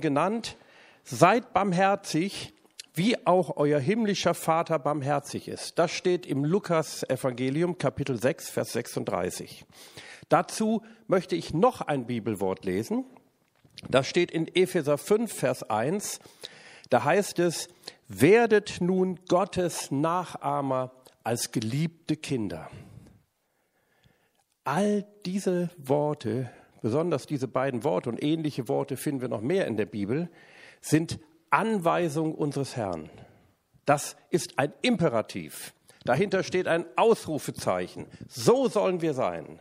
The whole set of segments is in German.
genannt, seid barmherzig, wie auch euer himmlischer Vater barmherzig ist. Das steht im Lukas Evangelium Kapitel 6, Vers 36. Dazu möchte ich noch ein Bibelwort lesen. Das steht in Epheser 5, Vers 1. Da heißt es, werdet nun Gottes Nachahmer als geliebte Kinder. All diese Worte, besonders diese beiden Worte und ähnliche Worte finden wir noch mehr in der Bibel, sind Anweisung unseres Herrn. Das ist ein Imperativ. Dahinter steht ein Ausrufezeichen. So sollen wir sein.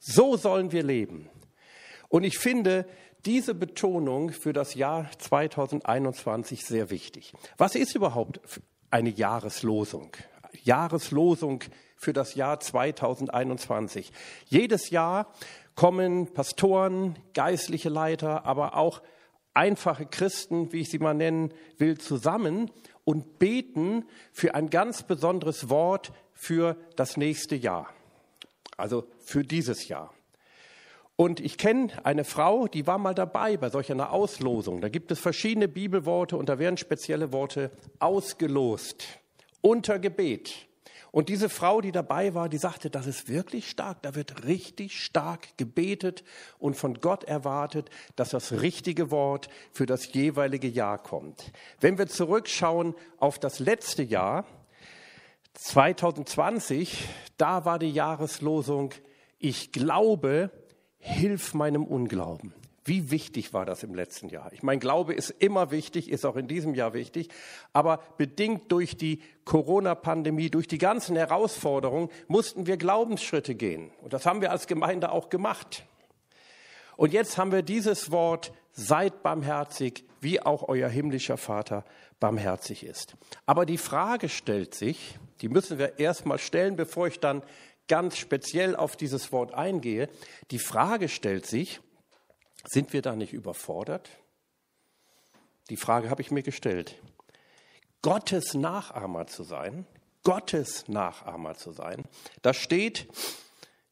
So sollen wir leben. Und ich finde diese Betonung für das Jahr 2021 sehr wichtig. Was ist überhaupt eine Jahreslosung? Jahreslosung für das Jahr 2021. Jedes Jahr kommen Pastoren, geistliche Leiter, aber auch einfache Christen, wie ich sie mal nennen will, zusammen und beten für ein ganz besonderes Wort für das nächste Jahr, also für dieses Jahr. Und ich kenne eine Frau, die war mal dabei bei solch einer Auslosung. Da gibt es verschiedene Bibelworte und da werden spezielle Worte ausgelost unter Gebet. Und diese Frau, die dabei war, die sagte, das ist wirklich stark, da wird richtig stark gebetet und von Gott erwartet, dass das richtige Wort für das jeweilige Jahr kommt. Wenn wir zurückschauen auf das letzte Jahr, 2020, da war die Jahreslosung, ich glaube, hilf meinem Unglauben. Wie wichtig war das im letzten Jahr? Ich meine, Glaube ist immer wichtig, ist auch in diesem Jahr wichtig, aber bedingt durch die Corona-Pandemie, durch die ganzen Herausforderungen mussten wir Glaubensschritte gehen. Und das haben wir als Gemeinde auch gemacht. Und jetzt haben wir dieses Wort, seid barmherzig, wie auch euer himmlischer Vater barmherzig ist. Aber die Frage stellt sich, die müssen wir erstmal stellen, bevor ich dann ganz speziell auf dieses Wort eingehe. Die Frage stellt sich, sind wir da nicht überfordert? Die Frage habe ich mir gestellt. Gottes Nachahmer zu sein, Gottes Nachahmer zu sein, da steht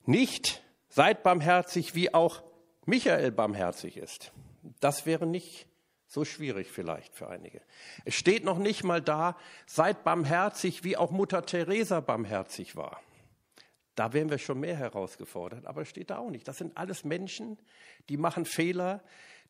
nicht, seid barmherzig, wie auch Michael barmherzig ist. Das wäre nicht so schwierig vielleicht für einige. Es steht noch nicht mal da, seid barmherzig, wie auch Mutter Teresa barmherzig war. Da wären wir schon mehr herausgefordert, aber steht da auch nicht. Das sind alles Menschen, die machen Fehler,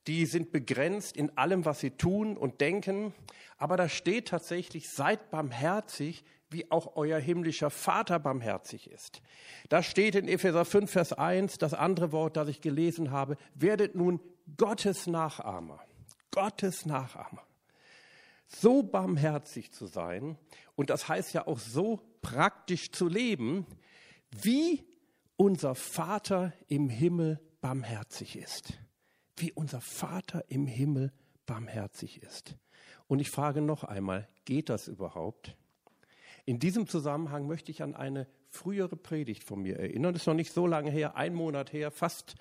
die sind begrenzt in allem, was sie tun und denken. Aber da steht tatsächlich, seid barmherzig, wie auch euer himmlischer Vater barmherzig ist. Da steht in Epheser 5, Vers 1, das andere Wort, das ich gelesen habe, werdet nun Gottes Nachahmer. Gottes Nachahmer. So barmherzig zu sein, und das heißt ja auch so praktisch zu leben, wie unser Vater im Himmel barmherzig ist. Wie unser Vater im Himmel barmherzig ist. Und ich frage noch einmal, geht das überhaupt? In diesem Zusammenhang möchte ich an eine frühere Predigt von mir erinnern. Das ist noch nicht so lange her, ein Monat her, fast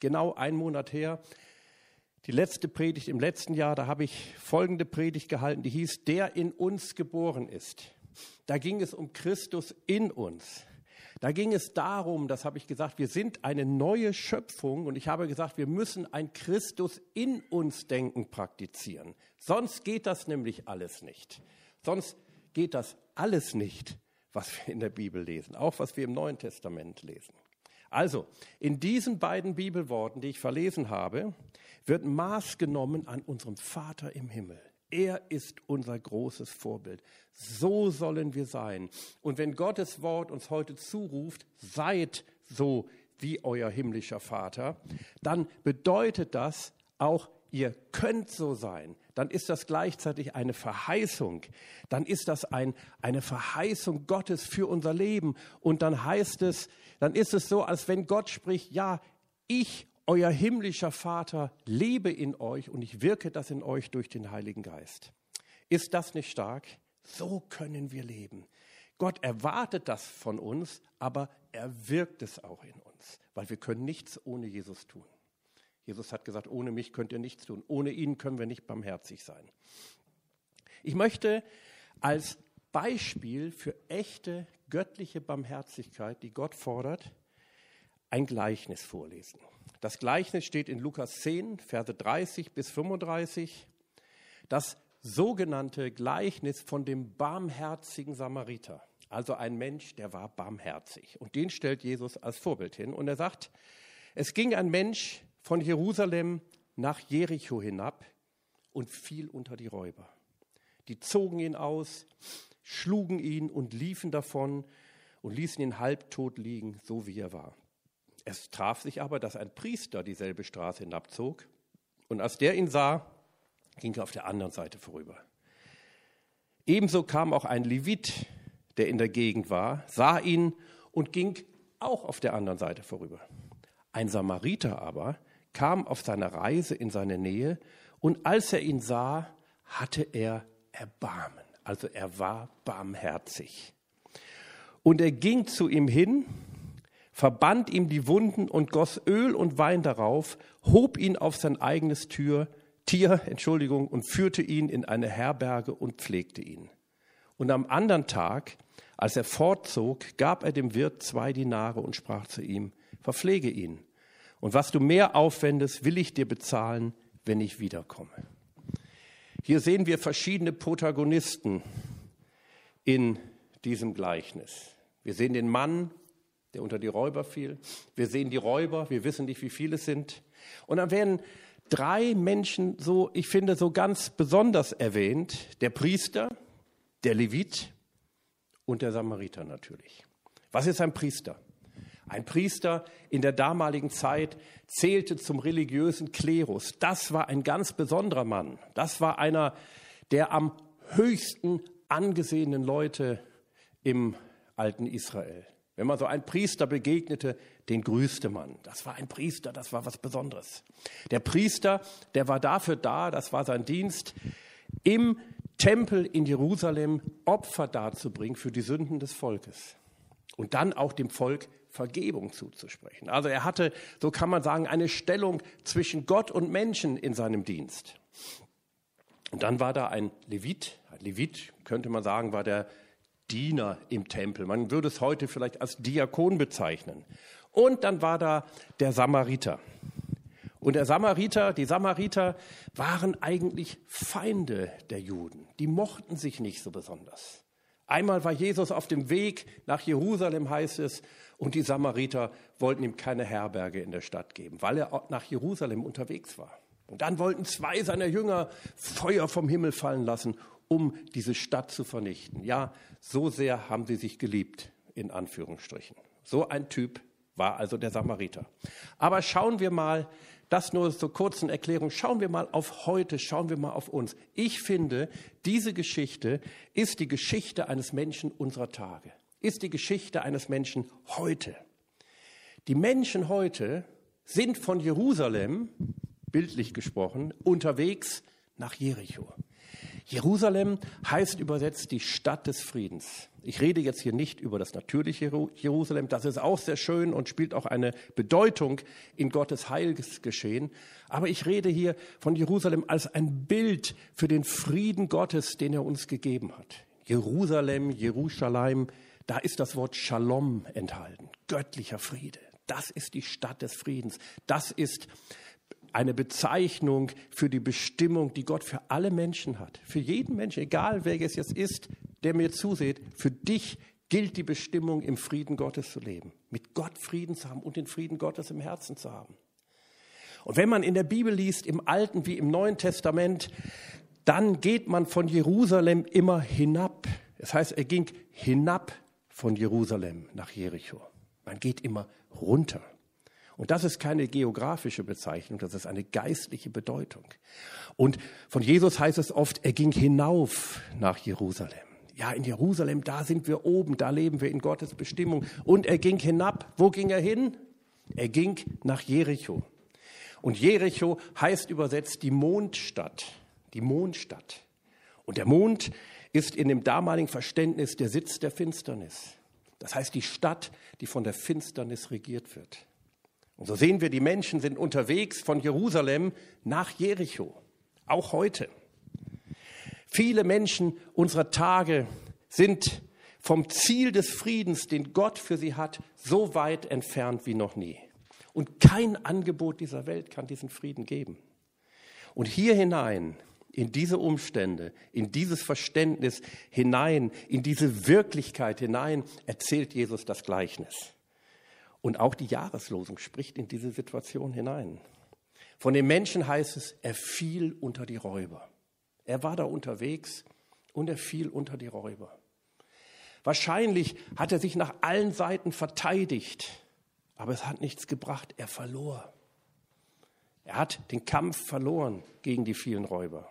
genau ein Monat her. Die letzte Predigt im letzten Jahr, da habe ich folgende Predigt gehalten, die hieß, der in uns geboren ist. Da ging es um Christus in uns. Da ging es darum, das habe ich gesagt, wir sind eine neue Schöpfung und ich habe gesagt, wir müssen ein Christus in uns denken praktizieren. Sonst geht das nämlich alles nicht. Sonst geht das alles nicht, was wir in der Bibel lesen, auch was wir im Neuen Testament lesen. Also, in diesen beiden Bibelworten, die ich verlesen habe, wird Maß genommen an unserem Vater im Himmel. Er ist unser großes Vorbild. So sollen wir sein. Und wenn Gottes Wort uns heute zuruft, seid so wie euer himmlischer Vater, dann bedeutet das auch, ihr könnt so sein. Dann ist das gleichzeitig eine Verheißung. Dann ist das ein, eine Verheißung Gottes für unser Leben. Und dann heißt es, dann ist es so, als wenn Gott spricht, ja, ich euer himmlischer Vater lebe in euch und ich wirke das in euch durch den Heiligen Geist. Ist das nicht stark? So können wir leben. Gott erwartet das von uns, aber er wirkt es auch in uns, weil wir können nichts ohne Jesus tun. Jesus hat gesagt, ohne mich könnt ihr nichts tun, ohne ihn können wir nicht barmherzig sein. Ich möchte als Beispiel für echte göttliche Barmherzigkeit, die Gott fordert, ein Gleichnis vorlesen. Das Gleichnis steht in Lukas 10, Verse 30 bis 35. Das sogenannte Gleichnis von dem barmherzigen Samariter. Also ein Mensch, der war barmherzig. Und den stellt Jesus als Vorbild hin. Und er sagt, es ging ein Mensch von Jerusalem nach Jericho hinab und fiel unter die Räuber. Die zogen ihn aus, schlugen ihn und liefen davon und ließen ihn halbtot liegen, so wie er war. Es traf sich aber, dass ein Priester dieselbe Straße hinabzog, und als der ihn sah, ging er auf der anderen Seite vorüber. Ebenso kam auch ein Levit, der in der Gegend war, sah ihn und ging auch auf der anderen Seite vorüber. Ein Samariter aber kam auf seiner Reise in seine Nähe und als er ihn sah, hatte er Erbarmen. Also er war barmherzig. Und er ging zu ihm hin, verband ihm die Wunden und goss Öl und Wein darauf, hob ihn auf sein eigenes Tür, Tier, Entschuldigung, und führte ihn in eine Herberge und pflegte ihn. Und am anderen Tag, als er fortzog, gab er dem Wirt zwei Dinare und sprach zu ihm, verpflege ihn. Und was du mehr aufwendest, will ich dir bezahlen, wenn ich wiederkomme. Hier sehen wir verschiedene Protagonisten in diesem Gleichnis. Wir sehen den Mann, der unter die Räuber fiel. Wir sehen die Räuber, wir wissen nicht, wie viele es sind. Und dann werden drei Menschen so, ich finde, so ganz besonders erwähnt. Der Priester, der Levit und der Samariter natürlich. Was ist ein Priester? Ein Priester in der damaligen Zeit zählte zum religiösen Klerus. Das war ein ganz besonderer Mann. Das war einer der am höchsten angesehenen Leute im alten Israel. Wenn man so einen Priester begegnete, den grüßte man. Das war ein Priester, das war was Besonderes. Der Priester, der war dafür da, das war sein Dienst, im Tempel in Jerusalem Opfer darzubringen für die Sünden des Volkes und dann auch dem Volk Vergebung zuzusprechen. Also er hatte, so kann man sagen, eine Stellung zwischen Gott und Menschen in seinem Dienst. Und dann war da ein Levit. Ein Levit, könnte man sagen, war der Diener im Tempel. Man würde es heute vielleicht als Diakon bezeichnen. Und dann war da der Samariter. Und der Samariter, die Samariter waren eigentlich Feinde der Juden. Die mochten sich nicht so besonders. Einmal war Jesus auf dem Weg nach Jerusalem, heißt es, und die Samariter wollten ihm keine Herberge in der Stadt geben, weil er nach Jerusalem unterwegs war. Und dann wollten zwei seiner Jünger Feuer vom Himmel fallen lassen, um diese Stadt zu vernichten. Ja, so sehr haben sie sich geliebt, in Anführungsstrichen. So ein Typ war also der Samariter. Aber schauen wir mal, das nur zur kurzen Erklärung, schauen wir mal auf heute, schauen wir mal auf uns. Ich finde, diese Geschichte ist die Geschichte eines Menschen unserer Tage, ist die Geschichte eines Menschen heute. Die Menschen heute sind von Jerusalem, bildlich gesprochen, unterwegs nach Jericho. Jerusalem heißt übersetzt die Stadt des Friedens. Ich rede jetzt hier nicht über das natürliche Jerusalem, das ist auch sehr schön und spielt auch eine Bedeutung in Gottes Heilsgeschehen. Aber ich rede hier von Jerusalem als ein Bild für den Frieden Gottes, den er uns gegeben hat. Jerusalem, Jerusalem, da ist das Wort Shalom enthalten, göttlicher Friede. Das ist die Stadt des Friedens. Das ist eine Bezeichnung für die Bestimmung, die Gott für alle Menschen hat. Für jeden Menschen, egal wer es jetzt ist, der mir zuseht, für dich gilt die Bestimmung, im Frieden Gottes zu leben, mit Gott Frieden zu haben und den Frieden Gottes im Herzen zu haben. Und wenn man in der Bibel liest, im Alten wie im Neuen Testament, dann geht man von Jerusalem immer hinab. Das heißt, er ging hinab von Jerusalem nach Jericho. Man geht immer runter. Und das ist keine geografische Bezeichnung, das ist eine geistliche Bedeutung. Und von Jesus heißt es oft, er ging hinauf nach Jerusalem. Ja, in Jerusalem, da sind wir oben, da leben wir in Gottes Bestimmung. Und er ging hinab. Wo ging er hin? Er ging nach Jericho. Und Jericho heißt übersetzt die Mondstadt. Die Mondstadt. Und der Mond ist in dem damaligen Verständnis der Sitz der Finsternis. Das heißt die Stadt, die von der Finsternis regiert wird. Und so sehen wir, die Menschen sind unterwegs von Jerusalem nach Jericho, auch heute. Viele Menschen unserer Tage sind vom Ziel des Friedens, den Gott für sie hat, so weit entfernt wie noch nie. Und kein Angebot dieser Welt kann diesen Frieden geben. Und hier hinein, in diese Umstände, in dieses Verständnis hinein, in diese Wirklichkeit hinein, erzählt Jesus das Gleichnis. Und auch die Jahreslosung spricht in diese Situation hinein. Von dem Menschen heißt es, er fiel unter die Räuber. Er war da unterwegs und er fiel unter die Räuber. Wahrscheinlich hat er sich nach allen Seiten verteidigt, aber es hat nichts gebracht. Er verlor. Er hat den Kampf verloren gegen die vielen Räuber.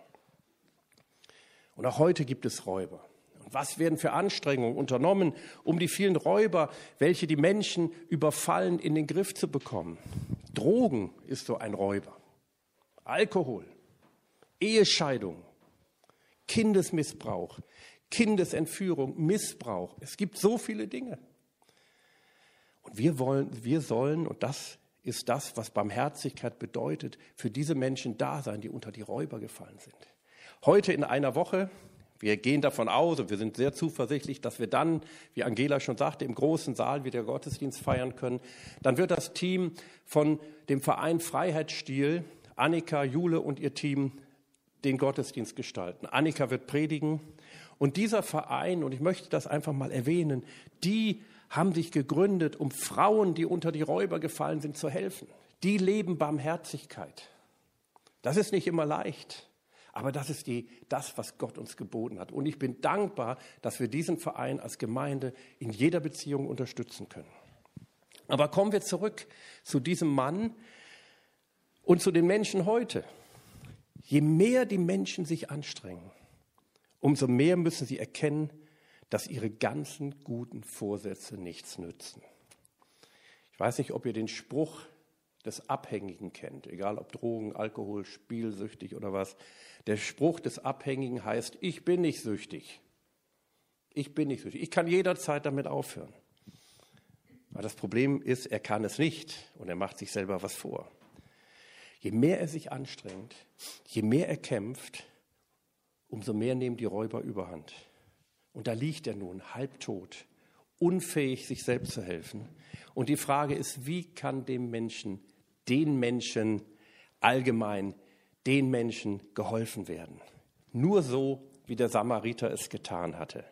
Und auch heute gibt es Räuber. Was werden für Anstrengungen unternommen, um die vielen Räuber, welche die Menschen überfallen, in den Griff zu bekommen? Drogen ist so ein Räuber. Alkohol, Ehescheidung, Kindesmissbrauch, Kindesentführung, Missbrauch. Es gibt so viele Dinge. Und wir wollen, wir sollen, und das ist das, was Barmherzigkeit bedeutet, für diese Menschen da sein, die unter die Räuber gefallen sind. Heute in einer Woche, wir gehen davon aus und wir sind sehr zuversichtlich, dass wir dann, wie Angela schon sagte, im großen Saal wieder Gottesdienst feiern können. Dann wird das Team von dem Verein Freiheitsstil, Annika, Jule und ihr Team, den Gottesdienst gestalten. Annika wird predigen. Und dieser Verein, und ich möchte das einfach mal erwähnen, die haben sich gegründet, um Frauen, die unter die Räuber gefallen sind, zu helfen. Die leben Barmherzigkeit. Das ist nicht immer leicht, aber das ist die, das, was Gott uns geboten hat. Und ich bin dankbar, dass wir diesen Verein als Gemeinde in jeder Beziehung unterstützen können. Aber kommen wir zurück zu diesem Mann und zu den Menschen heute. Je mehr die Menschen sich anstrengen, umso mehr müssen sie erkennen, dass ihre ganzen guten Vorsätze nichts nützen. Ich weiß nicht, ob ihr den Spruch des Abhängigen kennt, egal ob Drogen, Alkohol, spielsüchtig oder was. Der Spruch des Abhängigen heißt, ich bin nicht süchtig. Ich bin nicht süchtig. Ich kann jederzeit damit aufhören. Aber das Problem ist, er kann es nicht und er macht sich selber was vor. Je mehr er sich anstrengt, je mehr er kämpft, umso mehr nehmen die Räuber überhand. Und da liegt er nun halbtot, unfähig, sich selbst zu helfen. Und die Frage ist, wie kann dem Menschen, den Menschen allgemein, den Menschen geholfen werden? Nur so, wie der Samariter es getan hatte.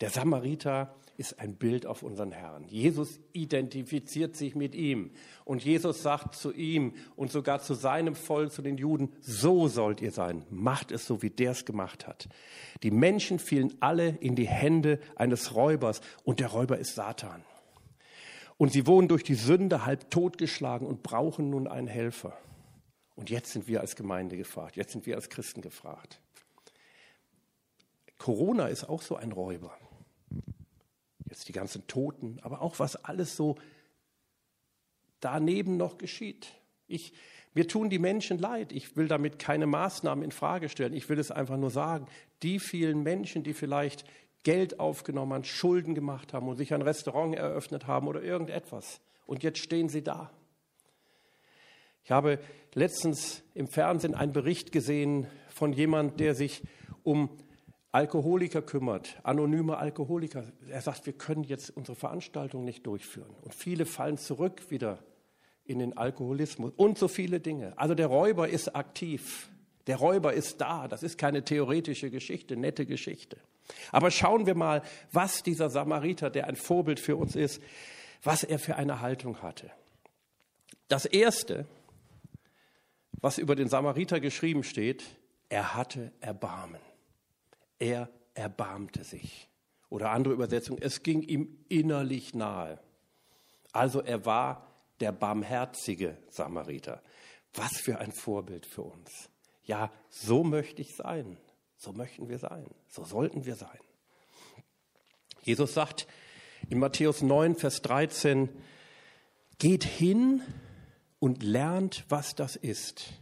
Der Samariter ist ein Bild auf unseren Herrn. Jesus identifiziert sich mit ihm und Jesus sagt zu ihm und sogar zu seinem Volk, zu den Juden, so sollt ihr sein, macht es so, wie der es gemacht hat. Die Menschen fielen alle in die Hände eines Räubers und der Räuber ist Satan. Und sie wurden durch die Sünde halb totgeschlagen und brauchen nun einen Helfer. Und jetzt sind wir als Gemeinde gefragt, jetzt sind wir als Christen gefragt. Corona ist auch so ein Räuber jetzt die ganzen Toten, aber auch was alles so daneben noch geschieht. Ich, mir tun die Menschen leid. Ich will damit keine Maßnahmen in Frage stellen. Ich will es einfach nur sagen. Die vielen Menschen, die vielleicht Geld aufgenommen haben, Schulden gemacht haben und sich ein Restaurant eröffnet haben oder irgendetwas. Und jetzt stehen sie da. Ich habe letztens im Fernsehen einen Bericht gesehen von jemand, der sich um Alkoholiker kümmert, anonyme Alkoholiker. Er sagt, wir können jetzt unsere Veranstaltung nicht durchführen. Und viele fallen zurück wieder in den Alkoholismus und so viele Dinge. Also der Räuber ist aktiv. Der Räuber ist da. Das ist keine theoretische Geschichte, nette Geschichte. Aber schauen wir mal, was dieser Samariter, der ein Vorbild für uns ist, was er für eine Haltung hatte. Das Erste, was über den Samariter geschrieben steht, er hatte Erbarmen er erbarmte sich. Oder andere Übersetzung, es ging ihm innerlich nahe. Also er war der barmherzige Samariter. Was für ein Vorbild für uns. Ja, so möchte ich sein. So möchten wir sein. So sollten wir sein. Jesus sagt in Matthäus 9, Vers 13, geht hin und lernt, was das ist.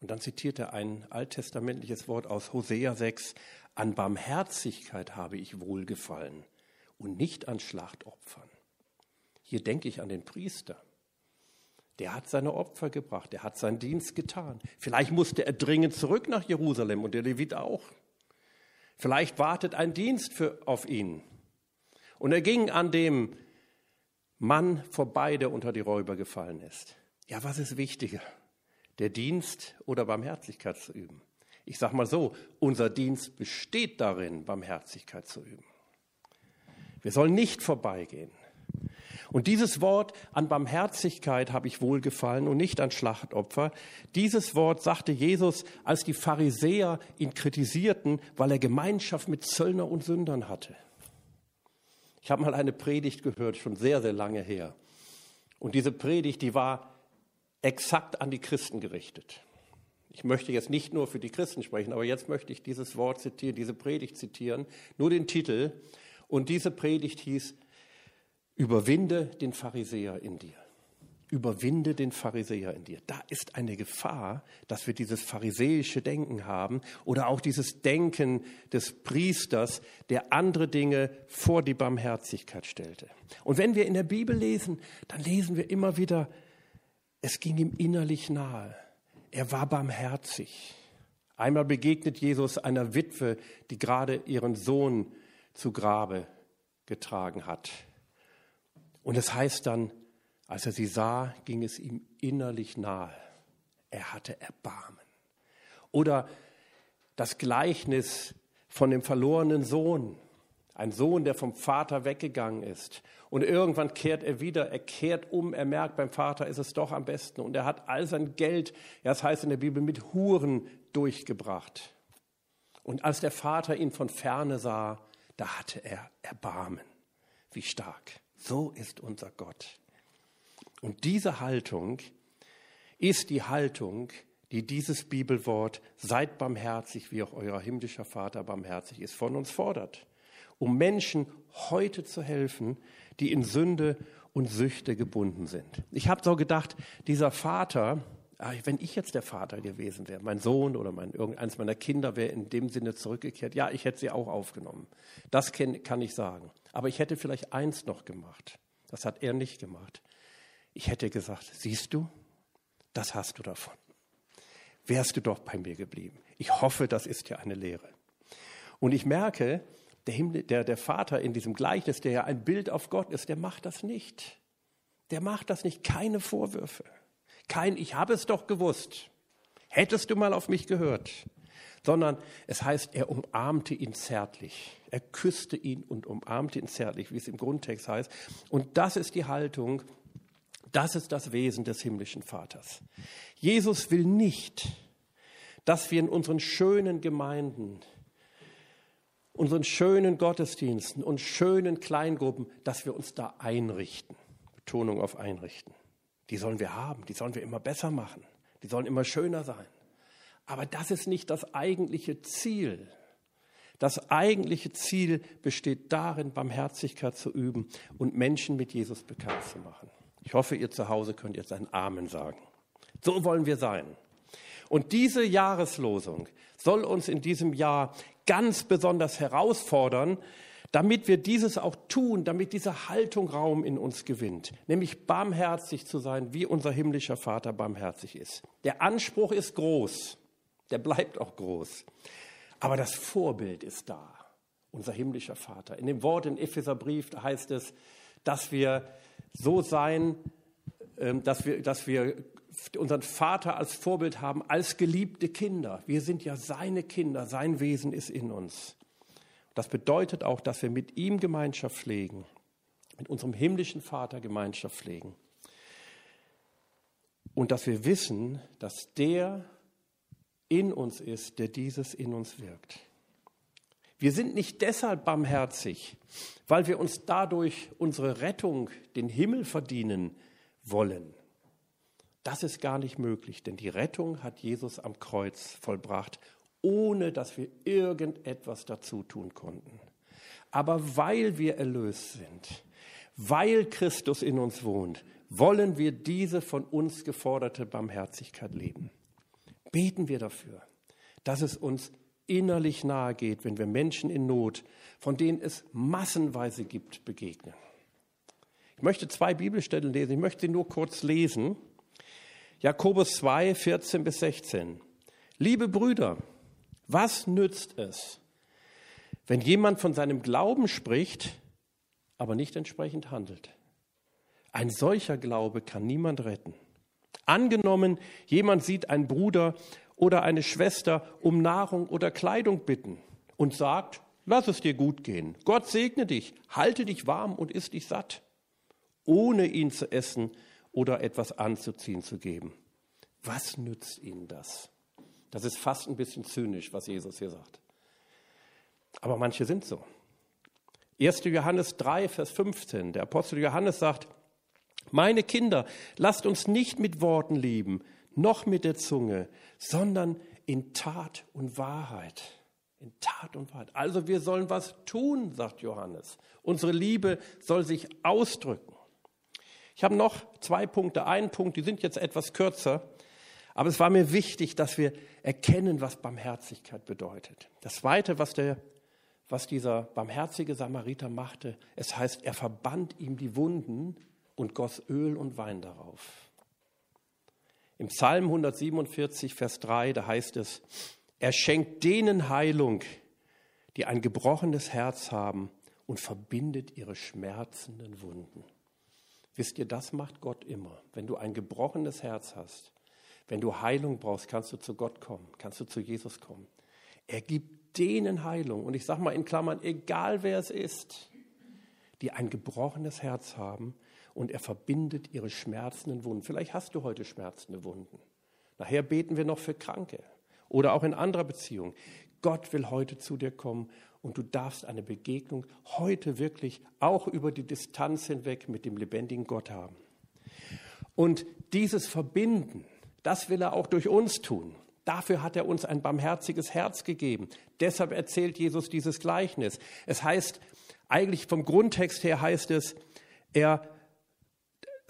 Und dann zitiert er ein alttestamentliches Wort aus Hosea 6, an Barmherzigkeit habe ich wohlgefallen und nicht an Schlachtopfern. Hier denke ich an den Priester. Der hat seine Opfer gebracht, der hat seinen Dienst getan. Vielleicht musste er dringend zurück nach Jerusalem und der Levit auch. Vielleicht wartet ein Dienst für, auf ihn. Und er ging an dem Mann vorbei, der unter die Räuber gefallen ist. Ja, was ist wichtiger? Der Dienst oder Barmherzigkeit zu üben? Ich sage mal so, unser Dienst besteht darin, Barmherzigkeit zu üben. Wir sollen nicht vorbeigehen. Und dieses Wort an Barmherzigkeit habe ich wohlgefallen und nicht an Schlachtopfer. Dieses Wort sagte Jesus, als die Pharisäer ihn kritisierten, weil er Gemeinschaft mit Zöllner und Sündern hatte. Ich habe mal eine Predigt gehört, schon sehr, sehr lange her. Und diese Predigt, die war exakt an die Christen gerichtet. Ich möchte jetzt nicht nur für die Christen sprechen, aber jetzt möchte ich dieses Wort zitieren, diese Predigt zitieren, nur den Titel. Und diese Predigt hieß, überwinde den Pharisäer in dir. Überwinde den Pharisäer in dir. Da ist eine Gefahr, dass wir dieses pharisäische Denken haben oder auch dieses Denken des Priesters, der andere Dinge vor die Barmherzigkeit stellte. Und wenn wir in der Bibel lesen, dann lesen wir immer wieder, es ging ihm innerlich nahe. Er war barmherzig. Einmal begegnet Jesus einer Witwe, die gerade ihren Sohn zu Grabe getragen hat. Und es heißt dann, als er sie sah, ging es ihm innerlich nahe. Er hatte Erbarmen. Oder das Gleichnis von dem verlorenen Sohn. Ein Sohn, der vom Vater weggegangen ist. Und irgendwann kehrt er wieder, er kehrt um, er merkt, beim Vater ist es doch am besten. Und er hat all sein Geld, ja, das heißt in der Bibel, mit Huren durchgebracht. Und als der Vater ihn von ferne sah, da hatte er Erbarmen. Wie stark. So ist unser Gott. Und diese Haltung ist die Haltung, die dieses Bibelwort, seid barmherzig, wie auch euer himmlischer Vater barmherzig ist, von uns fordert um Menschen heute zu helfen, die in Sünde und Süchte gebunden sind. Ich habe so gedacht, dieser Vater, ah, wenn ich jetzt der Vater gewesen wäre, mein Sohn oder mein, irgendeins meiner Kinder wäre in dem Sinne zurückgekehrt, ja, ich hätte sie auch aufgenommen. Das kann ich sagen. Aber ich hätte vielleicht eins noch gemacht. Das hat er nicht gemacht. Ich hätte gesagt, siehst du, das hast du davon. Wärst du doch bei mir geblieben. Ich hoffe, das ist ja eine Lehre. Und ich merke, der, Himmel, der, der Vater in diesem Gleichnis, der ja ein Bild auf Gott ist, der macht das nicht. Der macht das nicht. Keine Vorwürfe. Kein, ich habe es doch gewusst. Hättest du mal auf mich gehört. Sondern es heißt, er umarmte ihn zärtlich. Er küsste ihn und umarmte ihn zärtlich, wie es im Grundtext heißt. Und das ist die Haltung, das ist das Wesen des himmlischen Vaters. Jesus will nicht, dass wir in unseren schönen Gemeinden unseren schönen Gottesdiensten und schönen Kleingruppen, dass wir uns da einrichten. Betonung auf einrichten. Die sollen wir haben, die sollen wir immer besser machen, die sollen immer schöner sein. Aber das ist nicht das eigentliche Ziel. Das eigentliche Ziel besteht darin, Barmherzigkeit zu üben und Menschen mit Jesus bekannt zu machen. Ich hoffe, ihr zu Hause könnt jetzt ein Amen sagen. So wollen wir sein. Und diese Jahreslosung soll uns in diesem Jahr ganz besonders herausfordern, damit wir dieses auch tun, damit diese Haltung Raum in uns gewinnt, nämlich barmherzig zu sein, wie unser himmlischer Vater barmherzig ist. Der Anspruch ist groß, der bleibt auch groß, aber das Vorbild ist da, unser himmlischer Vater. In dem Wort in Epheserbrief heißt es, dass wir so sein, ähm, dass wir, dass wir unseren Vater als Vorbild haben, als geliebte Kinder. Wir sind ja seine Kinder, sein Wesen ist in uns. Das bedeutet auch, dass wir mit ihm Gemeinschaft pflegen, mit unserem himmlischen Vater Gemeinschaft pflegen. Und dass wir wissen, dass der in uns ist, der dieses in uns wirkt. Wir sind nicht deshalb barmherzig, weil wir uns dadurch unsere Rettung, den Himmel verdienen wollen. Das ist gar nicht möglich, denn die Rettung hat Jesus am Kreuz vollbracht, ohne dass wir irgendetwas dazu tun konnten. Aber weil wir erlöst sind, weil Christus in uns wohnt, wollen wir diese von uns geforderte Barmherzigkeit leben. Beten wir dafür, dass es uns innerlich nahe geht, wenn wir Menschen in Not, von denen es massenweise gibt, begegnen. Ich möchte zwei Bibelstellen lesen. Ich möchte sie nur kurz lesen. Jakobus 2, 14 bis 16. Liebe Brüder, was nützt es, wenn jemand von seinem Glauben spricht, aber nicht entsprechend handelt? Ein solcher Glaube kann niemand retten. Angenommen, jemand sieht einen Bruder oder eine Schwester um Nahrung oder Kleidung bitten und sagt, lass es dir gut gehen, Gott segne dich, halte dich warm und iss dich satt, ohne ihn zu essen oder etwas anzuziehen zu geben. Was nützt ihnen das? Das ist fast ein bisschen zynisch, was Jesus hier sagt. Aber manche sind so. 1. Johannes 3, Vers 15. Der Apostel Johannes sagt, meine Kinder, lasst uns nicht mit Worten lieben, noch mit der Zunge, sondern in Tat und Wahrheit. In Tat und Wahrheit. Also wir sollen was tun, sagt Johannes. Unsere Liebe soll sich ausdrücken. Ich habe noch zwei Punkte. Einen Punkt, die sind jetzt etwas kürzer. Aber es war mir wichtig, dass wir erkennen, was Barmherzigkeit bedeutet. Das Zweite, was, der, was dieser barmherzige Samariter machte, es heißt, er verband ihm die Wunden und goss Öl und Wein darauf. Im Psalm 147, Vers 3, da heißt es, er schenkt denen Heilung, die ein gebrochenes Herz haben und verbindet ihre schmerzenden Wunden. Wisst ihr, das macht Gott immer. Wenn du ein gebrochenes Herz hast, wenn du Heilung brauchst, kannst du zu Gott kommen, kannst du zu Jesus kommen. Er gibt denen Heilung. Und ich sage mal in Klammern, egal wer es ist, die ein gebrochenes Herz haben und er verbindet ihre schmerzenden Wunden. Vielleicht hast du heute schmerzende Wunden. Nachher beten wir noch für Kranke oder auch in anderer Beziehung. Gott will heute zu dir kommen und du darfst eine Begegnung heute wirklich auch über die Distanz hinweg mit dem lebendigen Gott haben. Und dieses Verbinden, das will er auch durch uns tun. Dafür hat er uns ein barmherziges Herz gegeben. Deshalb erzählt Jesus dieses Gleichnis. Es heißt, eigentlich vom Grundtext her heißt es, er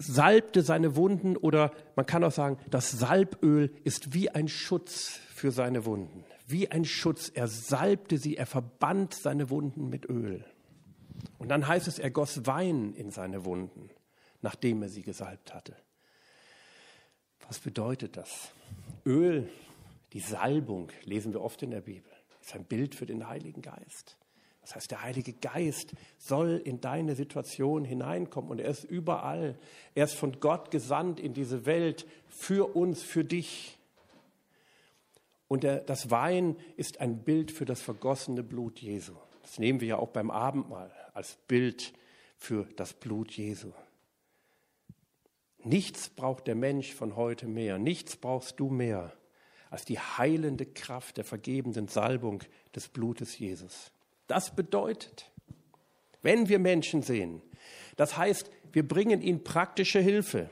salbte seine Wunden oder man kann auch sagen, das Salböl ist wie ein Schutz für seine Wunden. Wie ein Schutz. Er salbte sie, er verband seine Wunden mit Öl. Und dann heißt es, er goss Wein in seine Wunden, nachdem er sie gesalbt hatte. Was bedeutet das? Öl, die Salbung, lesen wir oft in der Bibel, ist ein Bild für den Heiligen Geist. Das heißt, der Heilige Geist soll in deine Situation hineinkommen und er ist überall. Er ist von Gott gesandt in diese Welt für uns, für dich. Und der, das Wein ist ein Bild für das vergossene Blut Jesu. Das nehmen wir ja auch beim Abendmahl als Bild für das Blut Jesu. Nichts braucht der Mensch von heute mehr, nichts brauchst du mehr als die heilende Kraft der vergebenden Salbung des Blutes Jesus. Das bedeutet, wenn wir Menschen sehen, das heißt, wir bringen ihnen praktische Hilfe,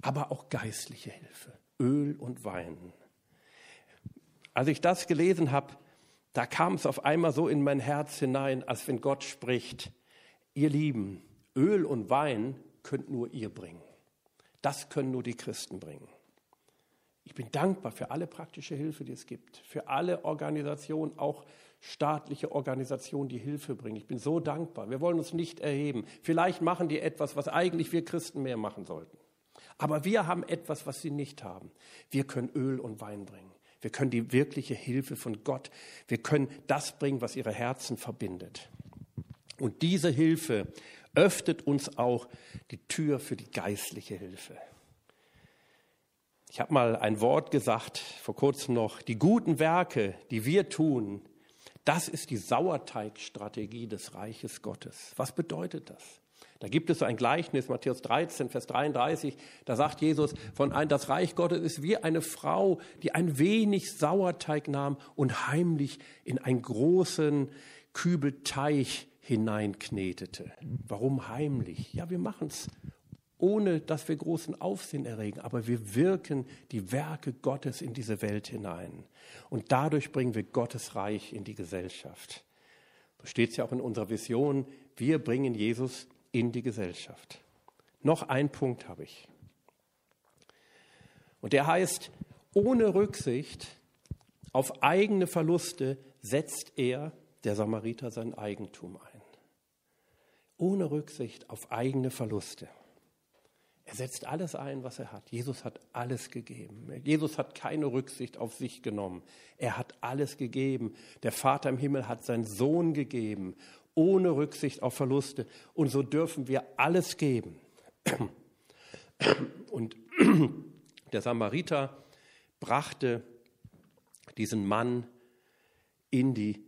aber auch geistliche Hilfe, Öl und Wein. Als ich das gelesen habe, da kam es auf einmal so in mein Herz hinein, als wenn Gott spricht, ihr Lieben, Öl und Wein könnt nur ihr bringen. Das können nur die Christen bringen. Ich bin dankbar für alle praktische Hilfe, die es gibt, für alle Organisationen, auch staatliche Organisationen, die Hilfe bringen. Ich bin so dankbar. Wir wollen uns nicht erheben. Vielleicht machen die etwas, was eigentlich wir Christen mehr machen sollten. Aber wir haben etwas, was sie nicht haben. Wir können Öl und Wein bringen. Wir können die wirkliche Hilfe von Gott, wir können das bringen, was ihre Herzen verbindet. Und diese Hilfe öffnet uns auch die Tür für die geistliche Hilfe. Ich habe mal ein Wort gesagt, vor kurzem noch, die guten Werke, die wir tun, das ist die Sauerteigstrategie des Reiches Gottes. Was bedeutet das? Da gibt es so ein Gleichnis, Matthäus 13, Vers 33, da sagt Jesus, von ein, das Reich Gottes ist wie eine Frau, die ein wenig Sauerteig nahm und heimlich in einen großen Kübel Teich hineinknetete. Warum heimlich? Ja, wir machen es, ohne dass wir großen Aufsehen erregen, aber wir wirken die Werke Gottes in diese Welt hinein. Und dadurch bringen wir Gottes Reich in die Gesellschaft. So steht es ja auch in unserer Vision, wir bringen Jesus in die Gesellschaft. Noch ein Punkt habe ich. Und der heißt, ohne Rücksicht auf eigene Verluste setzt er, der Samariter, sein Eigentum ein ohne Rücksicht auf eigene Verluste. Er setzt alles ein, was er hat. Jesus hat alles gegeben. Jesus hat keine Rücksicht auf sich genommen. Er hat alles gegeben. Der Vater im Himmel hat seinen Sohn gegeben, ohne Rücksicht auf Verluste. Und so dürfen wir alles geben. Und Der Samariter brachte diesen Mann in die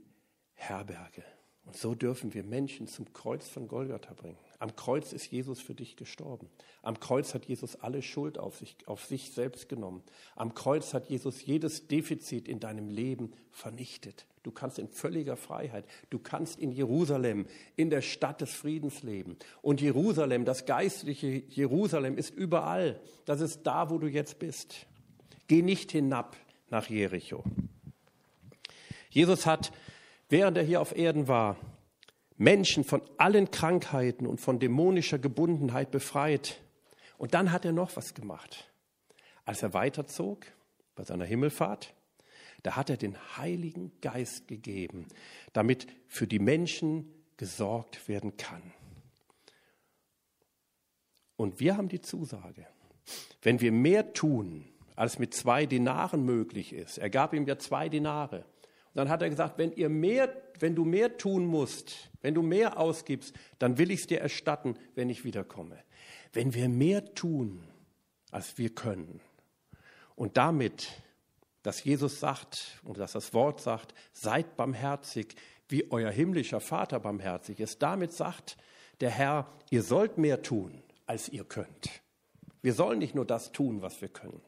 Herberge. Und so dürfen wir Menschen zum Kreuz von Golgatha bringen. Am Kreuz ist Jesus für dich gestorben. Am Kreuz hat Jesus alle Schuld auf sich, auf sich selbst genommen. Am Kreuz hat Jesus jedes Defizit in deinem Leben vernichtet. Du kannst in völliger Freiheit, du kannst in Jerusalem, in der Stadt des Friedens leben. Und Jerusalem, das geistliche Jerusalem ist überall. Das ist da, wo du jetzt bist. Geh nicht hinab nach Jericho. Jesus hat, während er hier auf Erden war, Menschen von allen Krankheiten und von dämonischer Gebundenheit befreit. Und dann hat er noch was gemacht. Als er weiterzog bei seiner Himmelfahrt, da hat er den Heiligen Geist gegeben, damit für die Menschen gesorgt werden kann. Und wir haben die Zusage, wenn wir mehr tun, als mit zwei Dinaren möglich ist, er gab ihm ja zwei Dinare, dann hat er gesagt, wenn, ihr mehr, wenn du mehr tun musst, wenn du mehr ausgibst, dann will ich es dir erstatten, wenn ich wiederkomme. Wenn wir mehr tun, als wir können, und damit, dass Jesus sagt und dass das Wort sagt, seid barmherzig, wie euer himmlischer Vater barmherzig ist, damit sagt der Herr, ihr sollt mehr tun, als ihr könnt. Wir sollen nicht nur das tun, was wir können.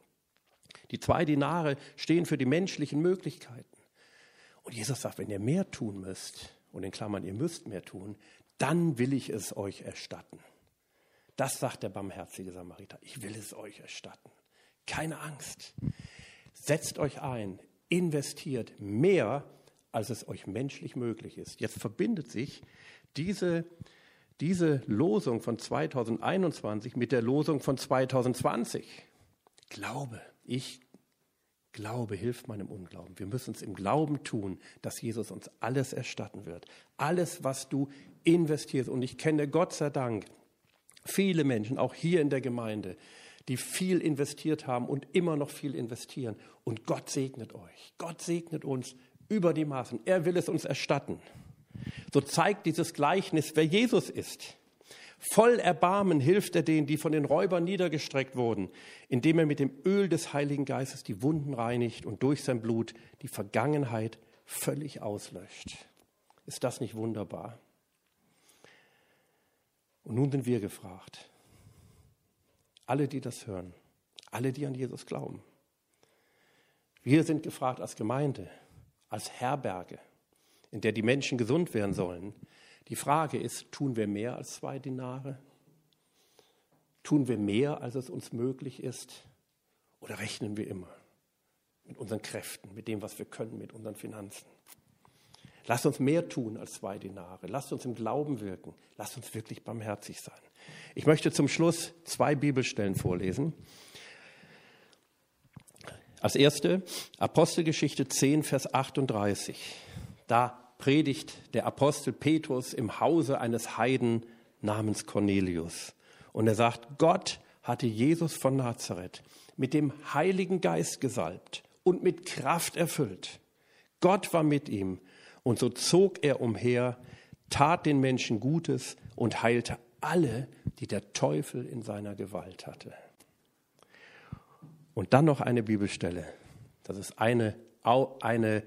Die zwei Dinare stehen für die menschlichen Möglichkeiten. Und Jesus sagt, wenn ihr mehr tun müsst, und in Klammern, ihr müsst mehr tun, dann will ich es euch erstatten. Das sagt der barmherzige Samariter. Ich will es euch erstatten. Keine Angst. Setzt euch ein, investiert mehr, als es euch menschlich möglich ist. Jetzt verbindet sich diese, diese Losung von 2021 mit der Losung von 2020. Glaube, ich Glaube hilft meinem Unglauben. Wir müssen es im Glauben tun, dass Jesus uns alles erstatten wird. Alles, was du investierst. Und ich kenne Gott sei Dank viele Menschen, auch hier in der Gemeinde, die viel investiert haben und immer noch viel investieren. Und Gott segnet euch. Gott segnet uns über die Maßen. Er will es uns erstatten. So zeigt dieses Gleichnis, wer Jesus ist. Voll Erbarmen hilft er denen, die von den Räubern niedergestreckt wurden, indem er mit dem Öl des Heiligen Geistes die Wunden reinigt und durch sein Blut die Vergangenheit völlig auslöscht. Ist das nicht wunderbar? Und nun sind wir gefragt. Alle, die das hören, alle, die an Jesus glauben. Wir sind gefragt als Gemeinde, als Herberge, in der die Menschen gesund werden sollen, die Frage ist, tun wir mehr als zwei Dinare? Tun wir mehr, als es uns möglich ist? Oder rechnen wir immer mit unseren Kräften, mit dem, was wir können, mit unseren Finanzen? Lasst uns mehr tun als zwei Dinare. Lasst uns im Glauben wirken. Lasst uns wirklich barmherzig sein. Ich möchte zum Schluss zwei Bibelstellen vorlesen. Als erste Apostelgeschichte 10, Vers 38. Da predigt der Apostel Petrus im Hause eines Heiden namens Cornelius. Und er sagt, Gott hatte Jesus von Nazareth mit dem Heiligen Geist gesalbt und mit Kraft erfüllt. Gott war mit ihm und so zog er umher, tat den Menschen Gutes und heilte alle, die der Teufel in seiner Gewalt hatte. Und dann noch eine Bibelstelle. Das ist eine, eine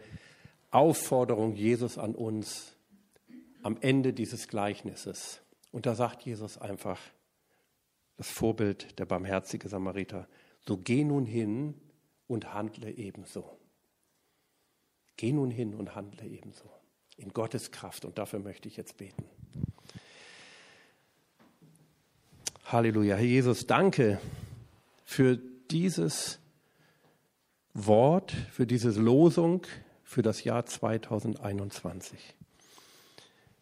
Aufforderung Jesus an uns am Ende dieses Gleichnisses. Und da sagt Jesus einfach, das Vorbild der barmherzige Samariter, so geh nun hin und handle ebenso. Geh nun hin und handle ebenso. In Gottes Kraft. Und dafür möchte ich jetzt beten. Halleluja. Herr Jesus, danke für dieses Wort, für diese Losung, für das Jahr 2021.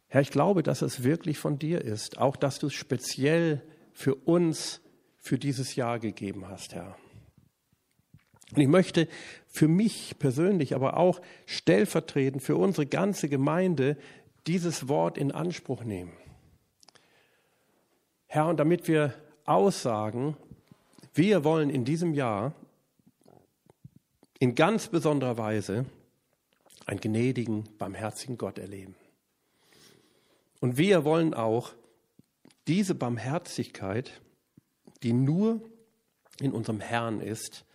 Herr, ich glaube, dass es wirklich von dir ist, auch dass du es speziell für uns für dieses Jahr gegeben hast, Herr. Und ich möchte für mich persönlich, aber auch stellvertretend für unsere ganze Gemeinde dieses Wort in Anspruch nehmen. Herr, und damit wir aussagen, wir wollen in diesem Jahr in ganz besonderer Weise einen gnädigen, barmherzigen Gott erleben. Und wir wollen auch diese Barmherzigkeit, die nur in unserem Herrn ist,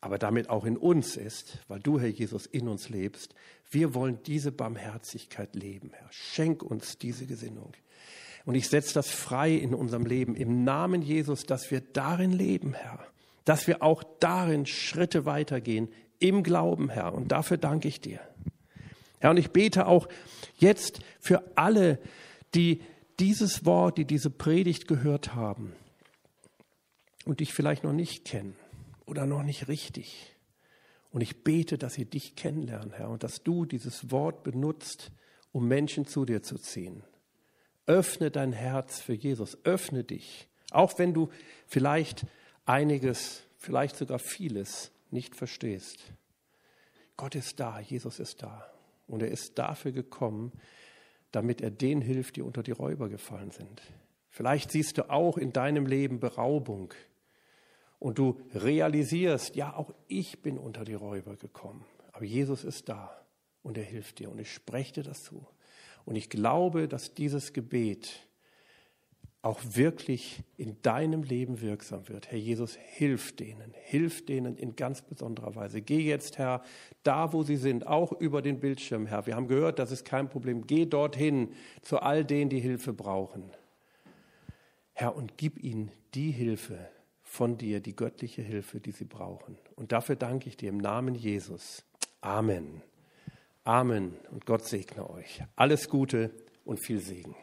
aber damit auch in uns ist, weil du, Herr Jesus, in uns lebst. Wir wollen diese Barmherzigkeit leben, Herr. Schenk uns diese Gesinnung. Und ich setze das frei in unserem Leben im Namen Jesus, dass wir darin leben, Herr. Dass wir auch darin Schritte weitergehen im Glauben, Herr. Und dafür danke ich dir. Herr, und ich bete auch jetzt für alle, die dieses Wort, die diese Predigt gehört haben und dich vielleicht noch nicht kennen oder noch nicht richtig. Und ich bete, dass sie dich kennenlernen, Herr, und dass du dieses Wort benutzt, um Menschen zu dir zu ziehen. Öffne dein Herz für Jesus, öffne dich, auch wenn du vielleicht einiges, vielleicht sogar vieles nicht verstehst. Gott ist da, Jesus ist da. Und er ist dafür gekommen, damit er denen hilft, die unter die Räuber gefallen sind. Vielleicht siehst du auch in deinem Leben Beraubung und du realisierst, ja, auch ich bin unter die Räuber gekommen, aber Jesus ist da und er hilft dir und ich spreche dir das zu. Und ich glaube, dass dieses Gebet auch wirklich in deinem Leben wirksam wird. Herr Jesus, hilf denen, hilf denen in ganz besonderer Weise. Geh jetzt, Herr, da, wo sie sind, auch über den Bildschirm, Herr. Wir haben gehört, das ist kein Problem. Geh dorthin zu all denen, die Hilfe brauchen. Herr, und gib ihnen die Hilfe von dir, die göttliche Hilfe, die sie brauchen. Und dafür danke ich dir im Namen Jesus. Amen. Amen und Gott segne euch. Alles Gute und viel Segen.